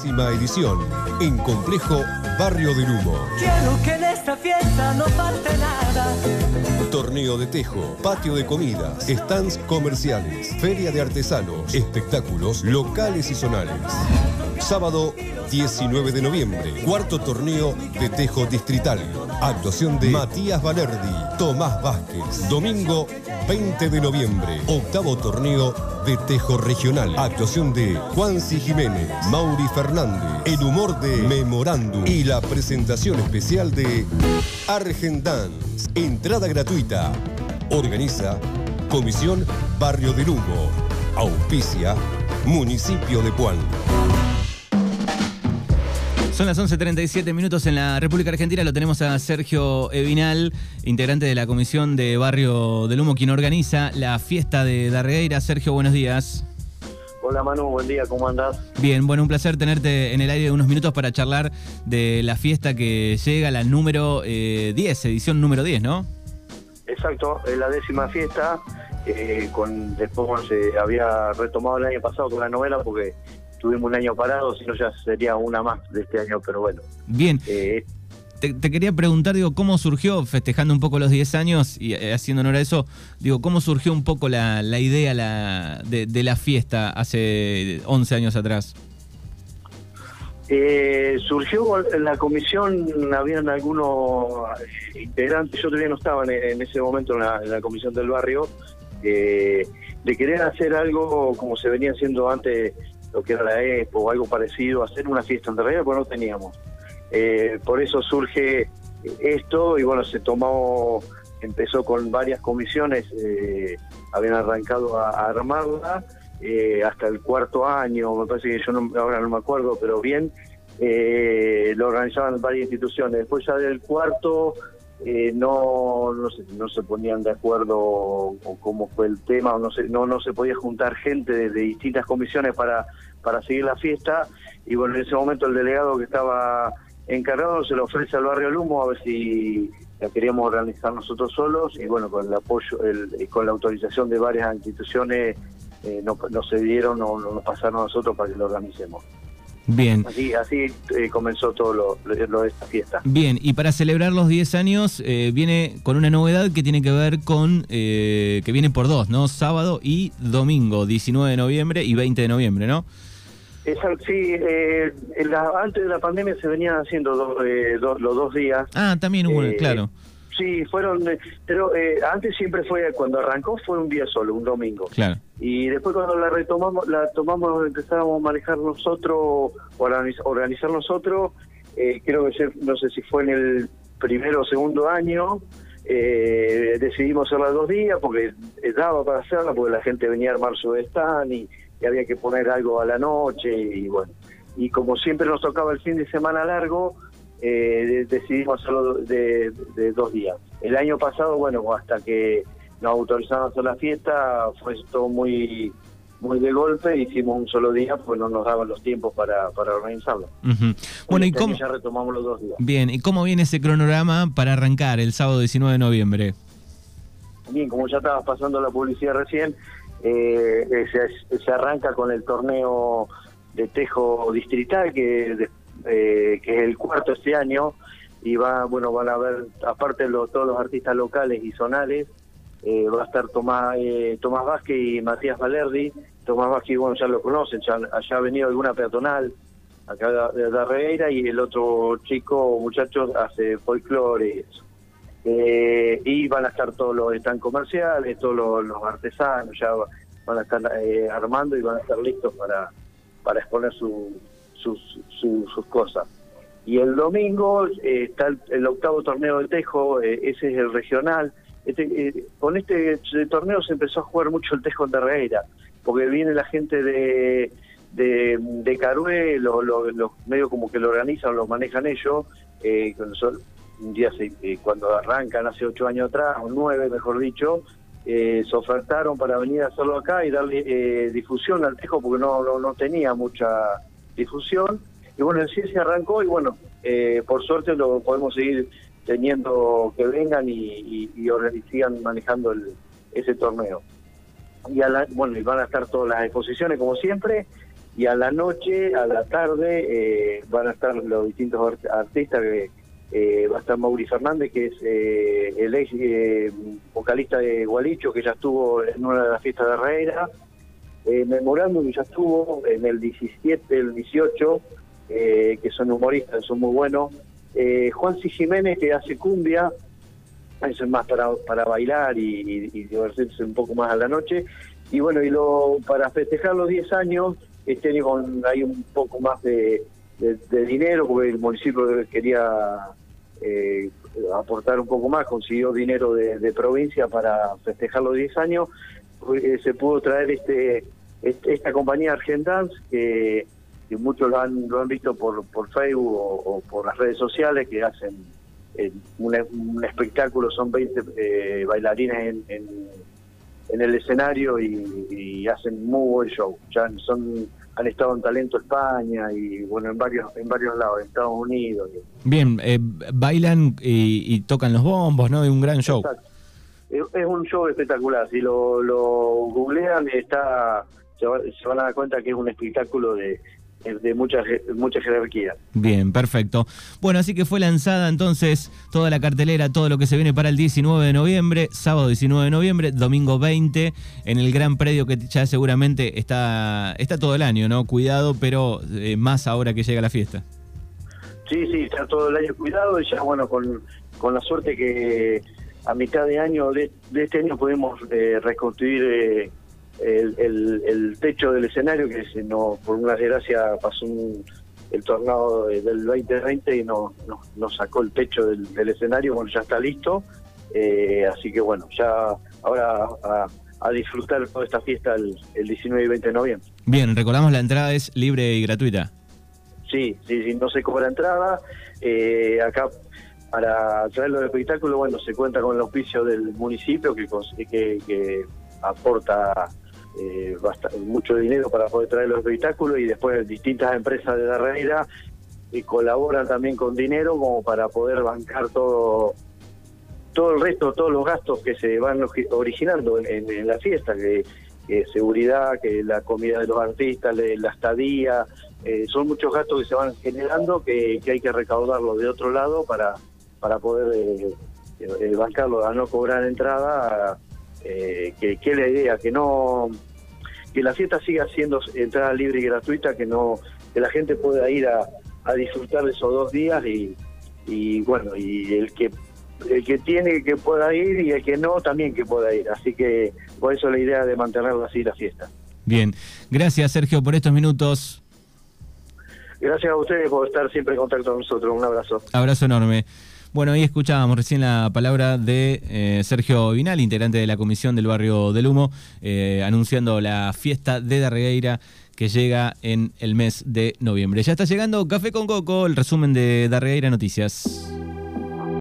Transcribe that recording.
décima edición, en Complejo Barrio del Humo. Quiero que en esta fiesta no falte nada. Torneo de tejo, patio de comidas, stands comerciales, feria de artesanos, espectáculos locales y zonales. Sábado 19 de noviembre, cuarto torneo de tejo distrital. Actuación de Matías Valerdi, Tomás Vázquez. Domingo 20 de noviembre, octavo torneo de tejo regional. Actuación de Juanci Jiménez, Mauri Fernández, el humor de Memorándum y la presentación especial de Argentans. Entrada gratuita. Organiza Comisión Barrio del Humo. Auspicia Municipio de Puan. Son las 11.37 minutos en la República Argentina. Lo tenemos a Sergio Evinal, integrante de la Comisión de Barrio del Humo, quien organiza la fiesta de Darreira. Sergio, buenos días. Hola Manu, buen día, ¿cómo andás? Bien, bueno, un placer tenerte en el aire unos minutos para charlar de la fiesta que llega, la número 10, eh, edición número 10, ¿no? Exacto, es la décima fiesta. Eh, con Después se había retomado el año pasado con la novela porque tuvimos un año parado, si no ya sería una más de este año, pero bueno. Bien. Eh, te, quería preguntar, digo, ¿cómo surgió, festejando un poco los 10 años y eh, haciendo honor a eso, digo, ¿cómo surgió un poco la, idea la, de, la fiesta hace 11 años atrás? Eh, surgió en la comisión, habían algunos integrantes, yo todavía no estaba en, ese momento en la, comisión del barrio, de querer hacer algo como se venía haciendo antes lo que era la EXPO o algo parecido, hacer una fiesta en porque no teníamos. Eh, por eso surge esto y bueno, se tomó, empezó con varias comisiones, eh, habían arrancado a, armarla eh, hasta el cuarto año, me parece que yo ahora no me acuerdo, pero bien, lo organizaban varias instituciones. Después ya del cuarto eh, no, no, se, no se ponían de acuerdo o, cómo fue el tema, o no se, no, no se podía juntar gente de, distintas comisiones para, para seguir la fiesta. Y bueno, en ese momento el delegado que estaba encargado se lo ofrece al barrio Lumo a ver si la queríamos organizar nosotros solos y bueno, con el apoyo, el, con la autorización de varias instituciones eh, no, no se dieron o no nos pasaron a nosotros para que lo organicemos. Bien. Así, así eh, comenzó todo lo, de esta fiesta. Bien, y para celebrar los 10 años eh, viene con una novedad que tiene que ver con, eh, que viene por dos, ¿no? Sábado y domingo, 19 de noviembre y 20 de noviembre, ¿no? Exacto, sí, antes de la pandemia se venían haciendo los dos días. Ah, también hubo, claro. Sí, fueron, eh, pero eh, antes siempre fue, cuando arrancó fue un día solo, un domingo. Claro. Y después cuando la retomamos, la tomamos, empezamos a manejar nosotros, organizar nosotros, eh, creo que no sé si fue en el primero o segundo año, decidimos hacerla dos días porque daba para hacerla, porque la gente venía a armar su stand y, y había que poner algo a la noche y bueno. Y como siempre nos tocaba el fin de semana largo, eh, decidimos hacerlo de, dos días. El año pasado, bueno, hasta que nos autorizaron a hacer la fiesta, fue todo muy muy de golpe, hicimos un solo día, pues no nos daban los tiempos para, para organizarlo. Bueno, ¿y cómo? Ya retomamos los dos días. Bien, ¿y cómo viene ese cronograma para arrancar el sábado 19 de noviembre? Bien, como ya estabas pasando la publicidad recién, eh, se, se, arranca con el torneo de tejo distrital que eh, que es el cuarto este año, y va, bueno, van a ver, aparte de todos los artistas locales y zonales, eh, va a estar Tomás, eh, Tomás Vázquez y Matías Valerdi. Tomás Vázquez, bueno, ya lo conocen, ya, ha venido alguna peatonal acá de Darreira y el otro chico, muchachos, hace folclore y y van a estar todos los están comerciales, todos los, artesanos, ya van a estar armando y van a estar listos para, para exponer su, sus, sus cosas. Y el domingo eh, está el, octavo torneo de Tejo, eh, ese es el regional. Este, eh, con este torneo se empezó a jugar mucho el Tejo en Terreira, porque viene la gente de, de, de Carué, los lo, medios como que lo organizan, lo manejan ellos. un día cuando arrancan hace ocho años atrás, o nueve mejor dicho, se ofertaron para venir a hacerlo acá y darle difusión al Tejo porque no, no, no tenía mucha difusión. Y bueno, sí se arrancó y bueno, eh, por suerte lo podemos seguir teniendo que vengan y, sigan manejando el, ese torneo. Y bueno, y van a estar todas las exposiciones como siempre y a la noche, a la tarde, eh, van a estar los distintos artistas que eh, va a estar Mauri Fernández, que es eh, el ex eh, vocalista de Gualicho, que ya estuvo en una de las fiestas de Herrera. Eh, Memorando, ya estuvo en el 17, el 18, que son humoristas, son muy buenos. Juan C. Jiménez, que hace cumbia, eso es más para, para bailar y, divertirse un poco más a la noche. Y bueno, y lo para festejar los 10 años, este año hay un poco más de, dinero, porque el municipio quería eh, aportar un poco más, consiguió dinero de, provincia para festejar los 10 años, eh, se pudo traer este, este esta compañía Argentans, que, muchos lo han, lo han visto por, por Facebook o, por las redes sociales, que hacen eh, un, espectáculo, son 20 eh, bailarines en, en, el escenario y, y hacen muy buen show. Ya son han estado en Talento España y bueno en varios en varios lados, en Estados Unidos. Bien, eh, bailan y, tocan los bombos, ¿no? Es un gran show. Es, un show espectacular. Si lo, lo googlean está se, van a dar cuenta que es un espectáculo de, de mucha, mucha jerarquía. Bien, perfecto. Bueno, así que fue lanzada entonces toda la cartelera, todo lo que se viene para el 19 de noviembre, sábado 19 de noviembre, domingo 20, en el gran predio que ya seguramente está, está todo el año, ¿no? Cuidado, pero eh, más ahora que llega la fiesta. Sí, sí, está todo el año cuidado y ya, bueno, con, con la suerte que a mitad de año de, este año podemos eh, reconstruir eh, el, el, techo del escenario que se no, por una desgracia pasó el tornado del 2020 y no, nos sacó el techo del, escenario, bueno, ya está listo, eh, así que bueno, ya ahora a, disfrutar toda esta fiesta el, 19 y 20 de noviembre. Bien, recordamos la entrada es libre y gratuita. Sí, sí, sí, no se cobra entrada, eh, acá para traerlo del espectáculo, bueno, se cuenta con el auspicio del municipio que, que, que aporta eh, mucho dinero para poder traer los espectáculos y después distintas empresas de Darreira y colaboran también con dinero como para poder bancar todo todo el resto, todos los gastos que se van originando en, la fiesta, que, seguridad, que la comida de los artistas, la estadía, eh, son muchos gastos que se van generando que, hay que recaudarlo de otro lado para, para poder eh, eh bancarlo, a no cobrar entrada eh, que, es la idea, que no que la fiesta siga siendo entrada libre y gratuita, que no que la gente pueda ir a, disfrutar de esos dos días y, y bueno, y el que el que tiene que pueda ir y el que no también que pueda ir. Así que por eso la idea de mantenerlo así la fiesta. Bien, gracias Sergio por estos minutos. Gracias a ustedes por estar siempre en contacto con nosotros. Un abrazo. Abrazo enorme. Bueno, ahí escuchábamos recién la palabra de eh, Sergio Vinal, integrante de la Comisión del Barrio del Humo, eh, anunciando la fiesta de Darregueira que llega en el mes de noviembre. Ya está llegando Café con Coco, el resumen de Darregueira Noticias.